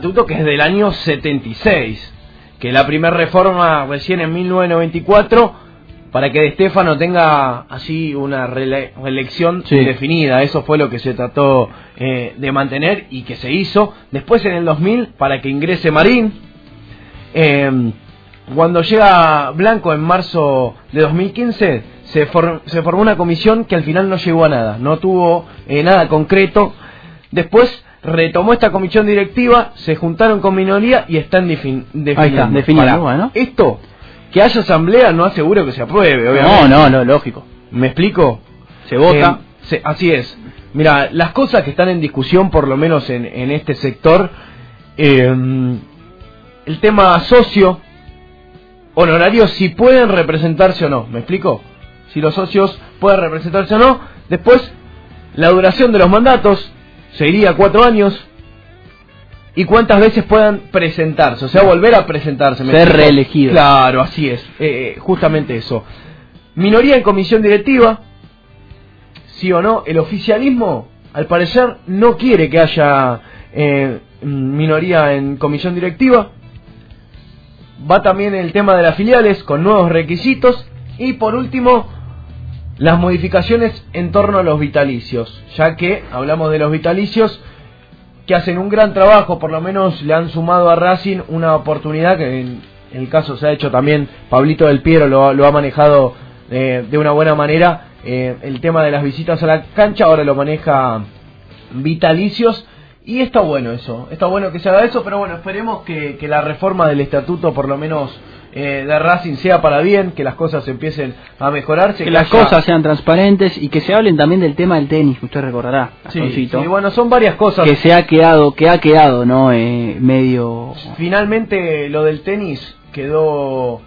estatuto que es del año 76, que la primera reforma recién en 1994 para que De Stefano tenga así una reelección definida. Eso fue lo que se trató eh, de mantener y que se hizo. Después en el 2000 para que ingrese Marín. Em, cuando llega Blanco en marzo de 2015 se, se formó una comisión que al final no llegó a nada, no tuvo eh, nada concreto. Después retomó esta comisión directiva, se juntaron con minoría y están definiendo. Esto, que haya asamblea no aseguro que se apruebe, obviamente. No, no, no, lógico. ¿Me explico? Se vota. Eh, así es. Mira, las cosas que están en discusión, por lo menos en, en este sector, eh, el tema socio, honorarios, si pueden representarse o no, ¿me explico? Si los socios pueden representarse o no. Después, la duración de los mandatos, seguiría cuatro años. Y cuántas veces puedan presentarse, o sea, volver a presentarse. Ser reelegido. Claro, así es, eh, eh, justamente eso. Minoría en comisión directiva, sí o no, el oficialismo, al parecer, no quiere que haya eh, minoría en comisión directiva. Va también el tema de las filiales con nuevos requisitos. Y por último, las modificaciones en torno a los vitalicios, ya que hablamos de los vitalicios que hacen un gran trabajo, por lo menos le han sumado a Racing una oportunidad que en el caso se ha hecho también, Pablito del Piero lo, lo ha manejado eh, de una buena manera, eh, el tema de las visitas a la cancha, ahora lo maneja Vitalicios. Y está bueno eso, está bueno que se haga eso, pero bueno, esperemos que, que la reforma del estatuto por lo menos eh, de Racing sea para bien, que las cosas empiecen a mejorarse. Que, las cosas sean transparentes y que se hablen también del tema del tenis, usted recordará. Sí, bueno, son varias cosas. Que se ha quedado, que ha quedado, ¿no? Eh, medio... Finalmente lo del tenis quedó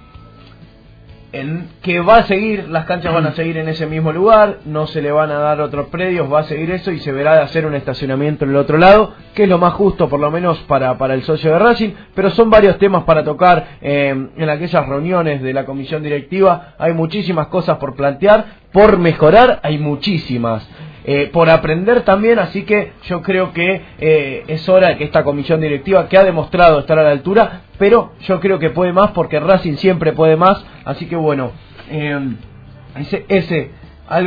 en que va a seguir, las canchas van a mm. seguir en ese mismo lugar, no se le van a dar otros predios, va a seguir eso y se verá de hacer un estacionamiento en el otro lado, que es lo más justo por lo menos para, para el socio de Racing, pero son varios temas para tocar eh, en aquellas reuniones de la comisión directiva, hay muchísimas cosas por plantear, por mejorar hay muchísimas. Eh, por aprender también, así que yo creo que eh, es hora que esta comisión directiva, que ha demostrado estar a la altura, pero yo creo que puede más porque Racing siempre puede más, así que bueno, eh, ese, ese